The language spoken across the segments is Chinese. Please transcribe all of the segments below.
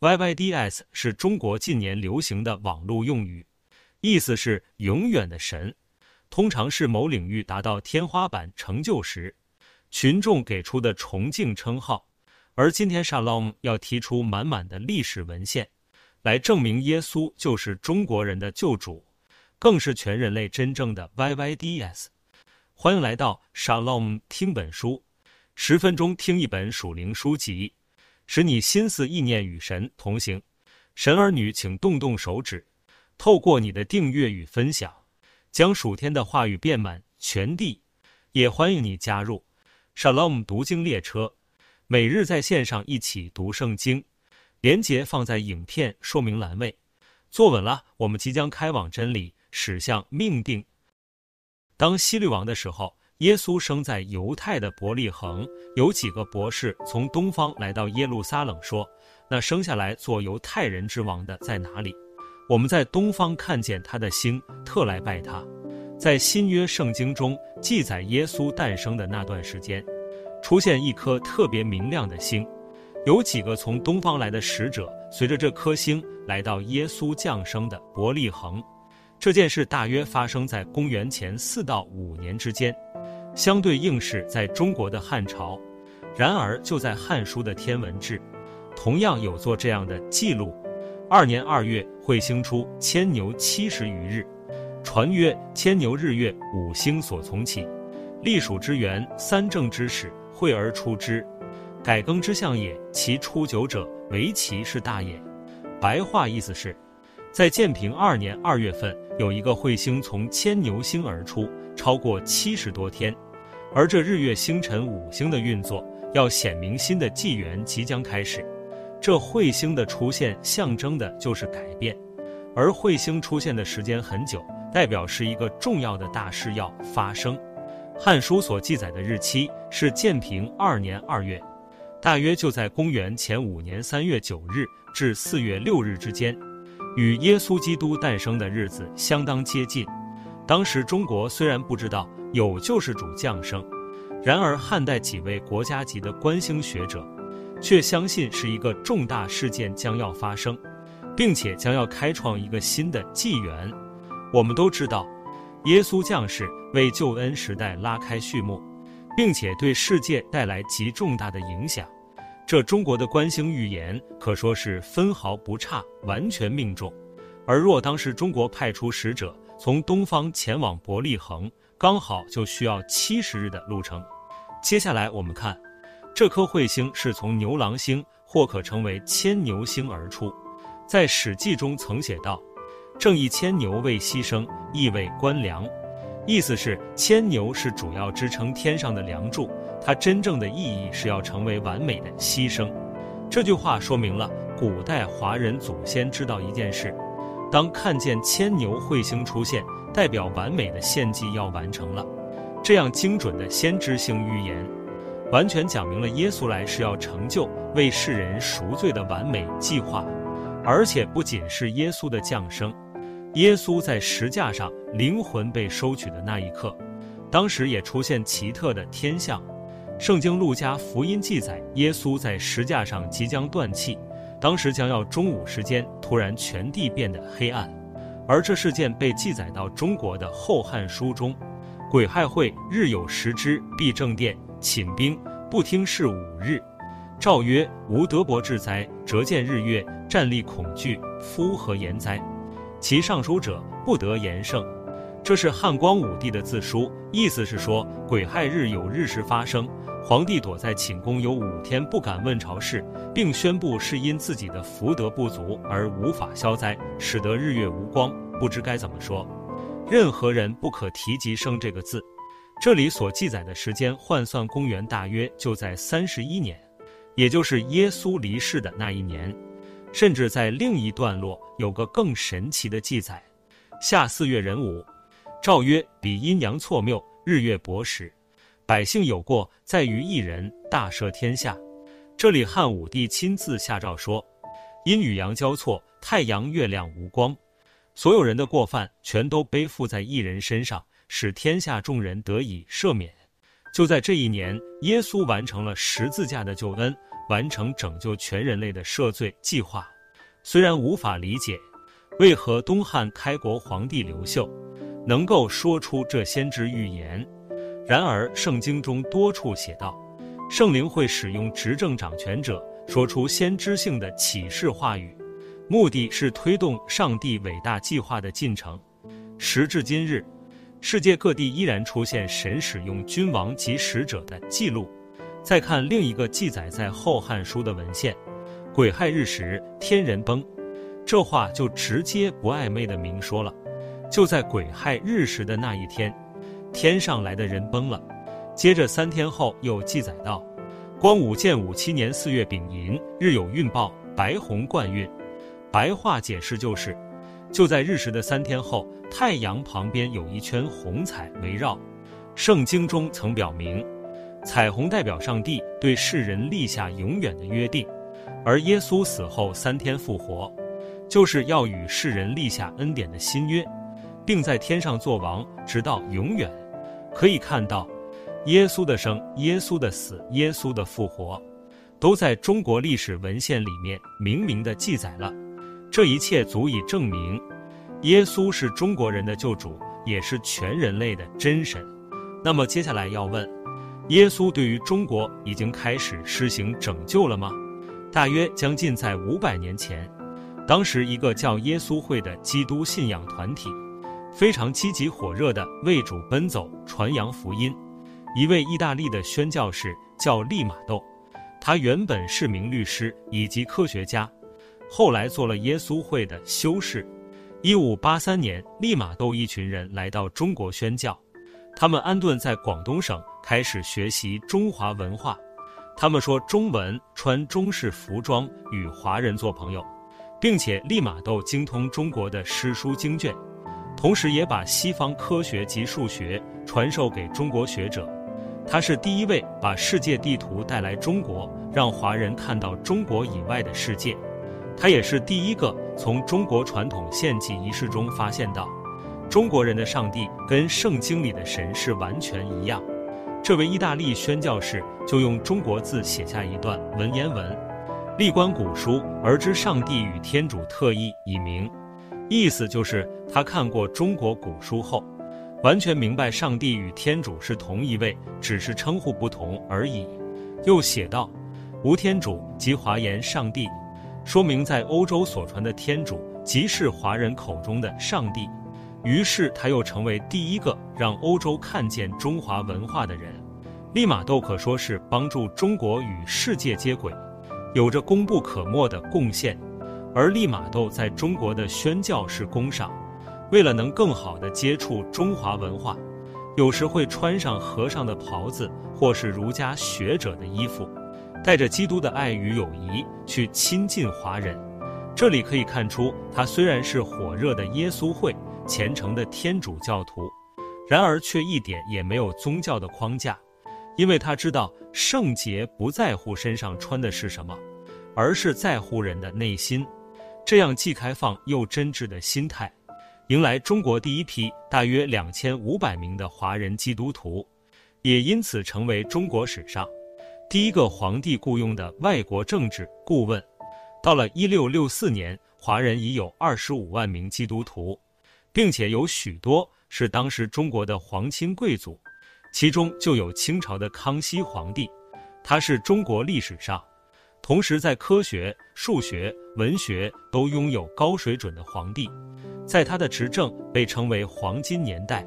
YYDS 是中国近年流行的网络用语，意思是永远的神，通常是某领域达到天花板成就时，群众给出的崇敬称号。而今天 Shalom 要提出满满的历史文献，来证明耶稣就是中国人的救主，更是全人类真正的 YYDS。欢迎来到 Shalom 听本书，十分钟听一本属灵书籍，使你心思意念与神同行。神儿女，请动动手指，透过你的订阅与分享，将属天的话语遍满全地。也欢迎你加入 Shalom 读经列车。每日在线上一起读圣经，连结放在影片说明栏位。坐稳了，我们即将开往真理，驶向命定。当希律王的时候，耶稣生在犹太的伯利恒。有几个博士从东方来到耶路撒冷，说：“那生下来做犹太人之王的在哪里？我们在东方看见他的星，特来拜他。”在新约圣经中记载耶稣诞生的那段时间。出现一颗特别明亮的星，有几个从东方来的使者随着这颗星来到耶稣降生的伯利恒。这件事大约发生在公元前四到五年之间，相对应是在中国的汉朝。然而就在《汉书》的天文志，同样有做这样的记录：二年二月，彗星出，牵牛七十余日。传曰：牵牛日月五星所从起，历数之元，三正之始。会而出之，改更之象也。其出久者，为其是大也。白话意思是，在建平二年二月份，有一个彗星从牵牛星而出，超过七十多天。而这日月星辰五星的运作，要显明新的纪元即将开始。这彗星的出现，象征的就是改变。而彗星出现的时间很久，代表是一个重要的大事要发生。《汉书》所记载的日期是建平二年二月，大约就在公元前五年三月九日至四月六日之间，与耶稣基督诞生的日子相当接近。当时中国虽然不知道有救世主降生，然而汉代几位国家级的观星学者却相信是一个重大事件将要发生，并且将要开创一个新的纪元。我们都知道。耶稣降世为救恩时代拉开序幕，并且对世界带来极重大的影响。这中国的观星预言可说是分毫不差，完全命中。而若当时中国派出使者从东方前往伯利恒，刚好就需要七十日的路程。接下来我们看，这颗彗星是从牛郎星或可称为牵牛星而出，在《史记》中曾写道。正以牵牛为牺牲，意为官粮，意思是牵牛是主要支撑天上的梁柱，它真正的意义是要成为完美的牺牲。这句话说明了古代华人祖先知道一件事：当看见牵牛彗星出现，代表完美的献祭要完成了。这样精准的先知性预言，完全讲明了耶稣来是要成就为世人赎罪的完美计划，而且不仅是耶稣的降生。耶稣在石架上灵魂被收取的那一刻，当时也出现奇特的天象。圣经路加福音记载，耶稣在石架上即将断气，当时将要中午时间，突然全地变得黑暗。而这事件被记载到中国的《后汉书》中。癸亥会，日有食之，必正殿，寝兵，不听事五日。诏曰：吾德伯至哉！辄见日月，战栗恐惧，夫何言哉？其上书者不得言胜，这是汉光武帝的自书，意思是说癸亥日有日食发生，皇帝躲在寝宫有五天不敢问朝事，并宣布是因自己的福德不足而无法消灾，使得日月无光。不知该怎么说，任何人不可提及“生”这个字。这里所记载的时间换算公元大约就在三十一年，也就是耶稣离世的那一年。甚至在另一段落有个更神奇的记载：夏四月壬午，诏曰：彼阴阳错谬，日月薄时，百姓有过，在于一人，大赦天下。这里汉武帝亲自下诏说，阴与阳交错，太阳月亮无光，所有人的过犯全都背负在一人身上，使天下众人得以赦免。就在这一年，耶稣完成了十字架的救恩。完成拯救全人类的赦罪计划。虽然无法理解为何东汉开国皇帝刘秀能够说出这先知预言，然而圣经中多处写道，圣灵会使用执政掌权者说出先知性的启示话语，目的是推动上帝伟大计划的进程。时至今日，世界各地依然出现神使用君王及使者的记录。再看另一个记载在《后汉书》的文献。癸亥日时，天人崩，这话就直接不暧昧的明说了。就在癸亥日时的那一天，天上来的人崩了。接着三天后又记载道：光武建武七年四月丙寅，日有运报，白虹贯运。白话解释就是，就在日食的三天后，太阳旁边有一圈红彩围绕。圣经中曾表明，彩虹代表上帝对世人立下永远的约定。而耶稣死后三天复活，就是要与世人立下恩典的新约，并在天上作王，直到永远。可以看到，耶稣的生、耶稣的死、耶稣的复活，都在中国历史文献里面明明的记载了。这一切足以证明，耶稣是中国人的救主，也是全人类的真神。那么接下来要问，耶稣对于中国已经开始施行拯救了吗？大约将近在五百年前，当时一个叫耶稣会的基督信仰团体，非常积极火热地为主奔走、传扬福音。一位意大利的宣教士叫利玛窦，他原本是名律师以及科学家，后来做了耶稣会的修士。一五八三年，利玛窦一群人来到中国宣教，他们安顿在广东省，开始学习中华文化。他们说中文，穿中式服装，与华人做朋友，并且利玛窦精通中国的诗书经卷，同时也把西方科学及数学传授给中国学者。他是第一位把世界地图带来中国，让华人看到中国以外的世界。他也是第一个从中国传统献祭仪式中发现到，中国人的上帝跟圣经里的神是完全一样。这位意大利宣教士就用中国字写下一段文言文：“历观古书而知上帝与天主特意以名。”意思就是他看过中国古书后，完全明白上帝与天主是同一位，只是称呼不同而已。又写道：“无天主即华言上帝”，说明在欧洲所传的天主即是华人口中的上帝。于是他又成为第一个让欧洲看见中华文化的人。利玛窦可说是帮助中国与世界接轨，有着功不可没的贡献。而利玛窦在中国的宣教士工上，为了能更好地接触中华文化，有时会穿上和尚的袍子，或是儒家学者的衣服，带着基督的爱与友谊去亲近华人。这里可以看出，他虽然是火热的耶稣会。虔诚的天主教徒，然而却一点也没有宗教的框架，因为他知道圣洁不在乎身上穿的是什么，而是在乎人的内心。这样既开放又真挚的心态，迎来中国第一批大约两千五百名的华人基督徒，也因此成为中国史上第一个皇帝雇佣的外国政治顾问。到了一六六四年，华人已有二十五万名基督徒。并且有许多是当时中国的皇亲贵族，其中就有清朝的康熙皇帝，他是中国历史上，同时在科学、数学、文学都拥有高水准的皇帝，在他的执政被称为黄金年代，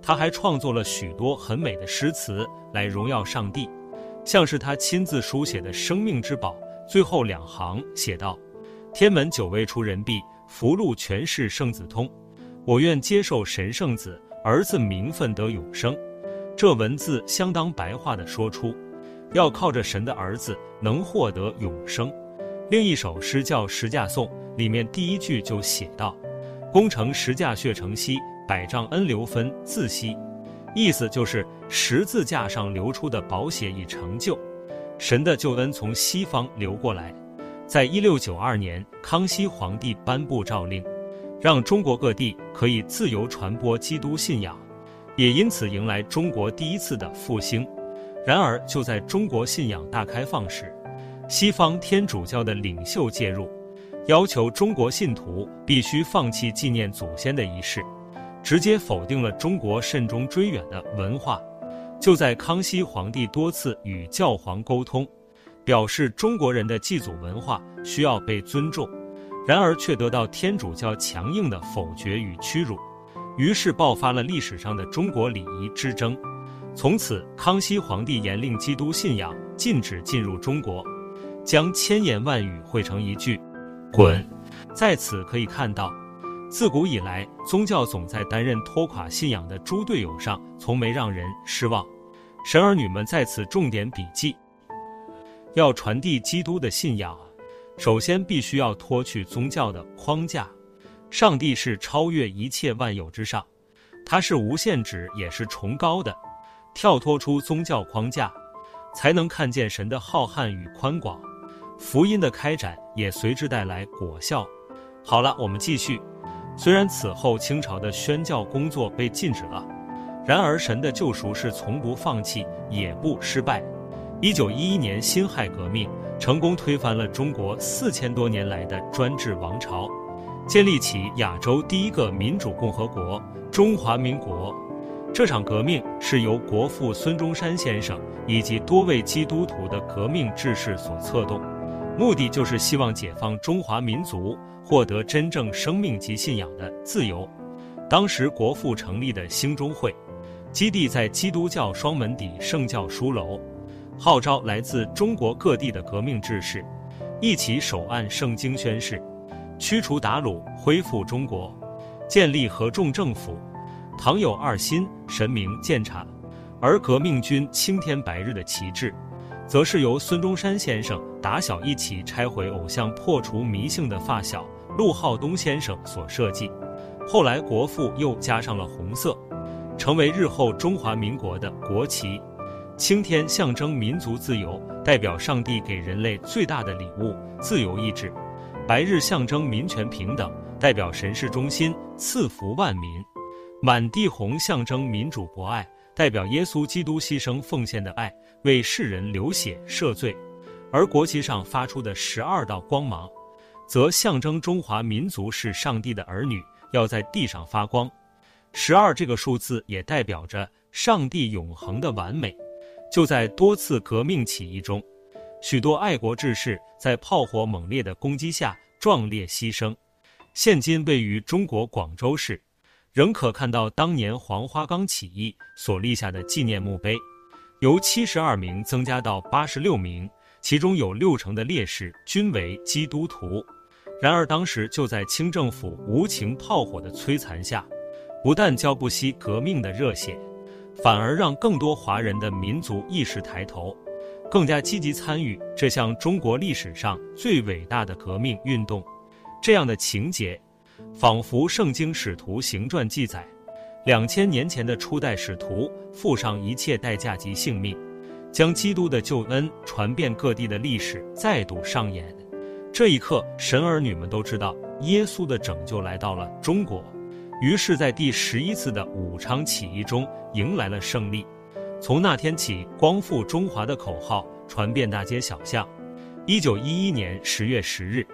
他还创作了许多很美的诗词来荣耀上帝，像是他亲自书写的《生命之宝》，最后两行写道：“天门久未出人婢，福禄全是圣子通。”我愿接受神圣子儿子名分得永生，这文字相当白话的说出，要靠着神的儿子能获得永生。另一首诗叫《十架颂》，里面第一句就写道：“功成十架血成溪，百丈恩流分自西。”意思就是十字架上流出的宝血已成就，神的救恩从西方流过来。在一六九二年，康熙皇帝颁布诏令。让中国各地可以自由传播基督信仰，也因此迎来中国第一次的复兴。然而，就在中国信仰大开放时，西方天主教的领袖介入，要求中国信徒必须放弃纪念祖先的仪式，直接否定了中国慎终追远的文化。就在康熙皇帝多次与教皇沟通，表示中国人的祭祖文化需要被尊重，然而却得到天主教强硬的否决与屈辱，于是爆发了历史上的中国礼仪之争。从此，康熙皇帝严令基督信仰禁止进入中国，将千言万语汇成一句“滚”。在此可以看到，自古以来，宗教总在担任拖垮信仰的猪队友上，从没让人失望。神儿女们在此重点笔记：要传递基督的信仰，首先必须要脱去宗教的框架。上帝是超越一切万有之上，他是无限制也是崇高的。跳脱出宗教框架，才能看见神的浩瀚与宽广，福音的开展也随之带来果效。好了，我们继续。虽然此后清朝的宣教工作被禁止了，然而神的救赎是从不放弃，也不失败。一九一一年辛亥革命成功推翻了中国四千多年来的专制王朝，建立起亚洲第一个民主共和国——中华民国。这场革命是由国父孙中山先生以及多位基督徒的革命志士所策动，目的就是希望解放中华民族，获得真正生命及信仰的自由。当时国父成立的兴中会，基地在基督教双门底圣教书楼，号召来自中国各地的革命志士，一起手按圣经宣誓，驱除鞑虏，恢复中国，建立合众政府。倘有二心，神明鉴察。而革命军青天白日的旗帜，则是由孙中山先生打小一起拆毁偶像、破除迷信的发小陆浩东先生所设计。后来国父又加上了红色，成为日后中华民国的国旗。青天象征民族自由，代表上帝给人类最大的礼物——自由意志；白日象征民权平等，代表神是中心，赐福万民。满地红象征民主博爱，代表耶稣基督牺牲奉献的爱，为世人流血赦罪；而国旗上发出的十二道光芒，则象征中华民族是上帝的儿女，要在地上发光。十二这个数字也代表着上帝永恒的完美。就在多次革命起义中，许多爱国志士在炮火猛烈的攻击下壮烈牺牲。现今位于中国广州市。仍可看到当年黄花岗起义所立下的纪念墓碑，由七十二名增加到八十六名，其中有六成的烈士均为基督徒。然而当时就在清政府无情炮火的摧残下，不但浇不熄革命的热血，反而让更多华人的民族意识抬头，更加积极参与这项中国历史上最伟大的革命运动。这样的情节。仿佛圣经使徒行传记载，两千年前的初代使徒付上一切代价及性命，将基督的救恩传遍各地的历史再度上演。这一刻，神儿女们都知道耶稣的拯救来到了中国，于是，在第十一次的武昌起义中迎来了胜利。从那天起，“光复中华”的口号传遍大街小巷。一九一一年十月十日。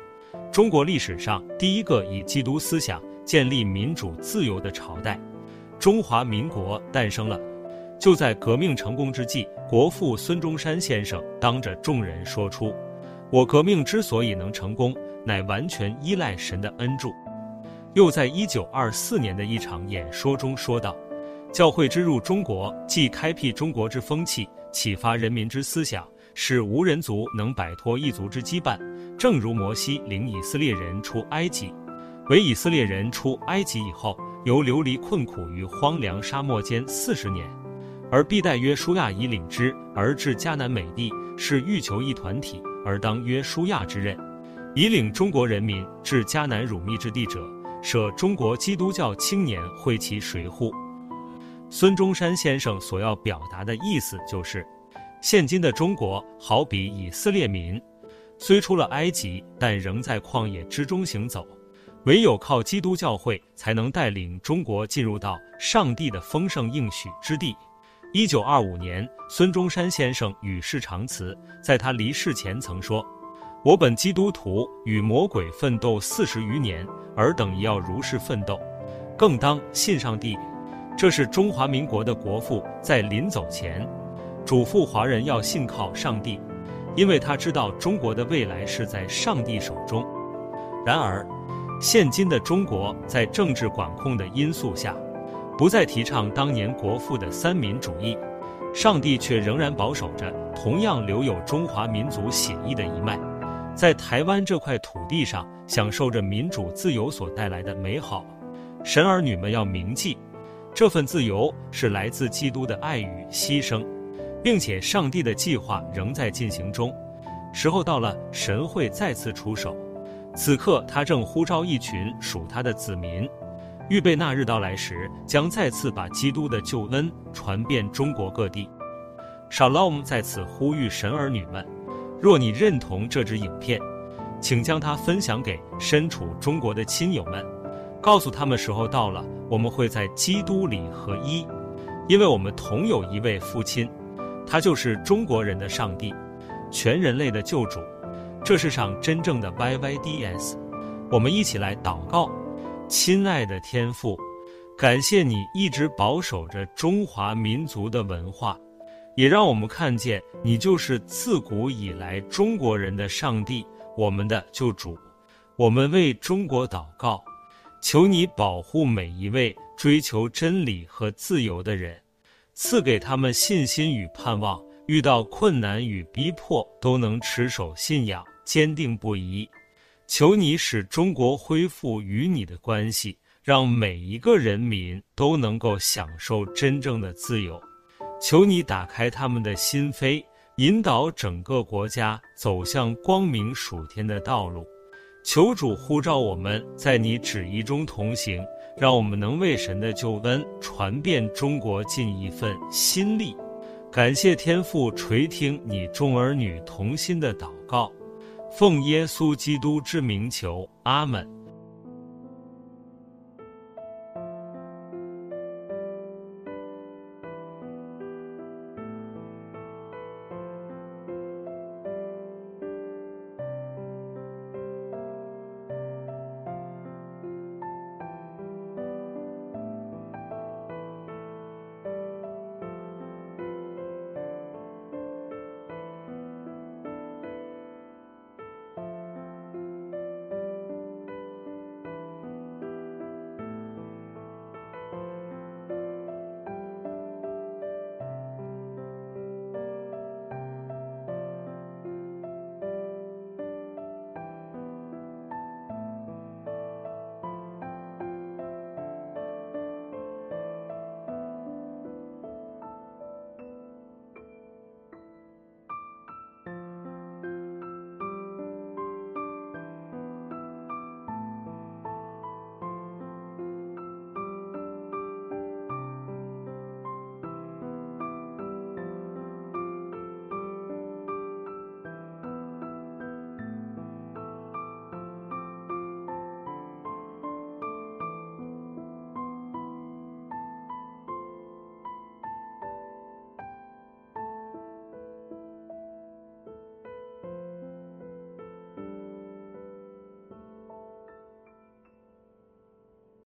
中国历史上第一个以基督思想建立民主自由的朝代——中华民国诞生了。就在革命成功之际，国父孙中山先生当着众人说出：“我革命之所以能成功，乃完全依赖神的恩助。”又在一九二四年的一场演说中说道：“教会之入中国，既开辟中国之风气，启发人民之思想，使无人族能摆脱异族之羁绊。”正如摩西领以色列人出埃及，为以色列人出埃及以后，由流离困苦于荒凉沙漠间四十年，而必待约书亚以领之而至迦南美地，是欲求一团体而当约书亚之任，以领中国人民至迦南乳蜜之地者，舍中国基督教青年会其谁乎？孙中山先生所要表达的意思就是，现今的中国好比以色列民。虽出了埃及，但仍在旷野之中行走，唯有靠基督教会才能带领中国进入到上帝的丰盛应许之地。一九二五年，孙中山先生与世长辞，在他离世前曾说：“我本基督徒，与魔鬼奋斗四十余年，尔等也要如是奋斗，更当信上帝。”这是中华民国的国父在临走前嘱咐华人要信靠上帝，因为他知道中国的未来是在上帝手中。然而，现今的中国在政治管控的因素下，不再提倡当年国父的三民主义，上帝却仍然保守着同样留有中华民族血液的一脉，在台湾这块土地上享受着民主自由所带来的美好。神儿女们要铭记，这份自由是来自基督的爱与牺牲，并且上帝的计划仍在进行中，时候到了，神会再次出手。此刻，他正呼召一群属他的子民，预备那日到来时，将再次把基督的救恩传遍中国各地。Shalom 在此呼吁神儿女们：若你认同这支影片，请将它分享给身处中国的亲友们，告诉他们时候到了，我们会在基督里合一，因为我们同有一位父亲，他就是中国人的上帝，全人类的救主。这世上真正的 YYDS，我们一起来祷告，亲爱的天父，感谢你一直保守着中华民族的文化，也让我们看见你就是自古以来中国人的上帝，我们的救主。我们为中国祷告，求你保护每一位追求真理和自由的人，赐给他们信心与盼望，遇到困难与逼迫都能持守信仰。坚定不移，求你使中国恢复与你的关系，让每一个人民都能够享受真正的自由。求你打开他们的心扉，引导整个国家走向光明属天的道路。求主呼召我们在你旨意中同行，让我们能为神的救恩传遍中国尽一份心力。感谢天父垂听你众儿女同心的祷告。奉耶稣基督之名求，阿门。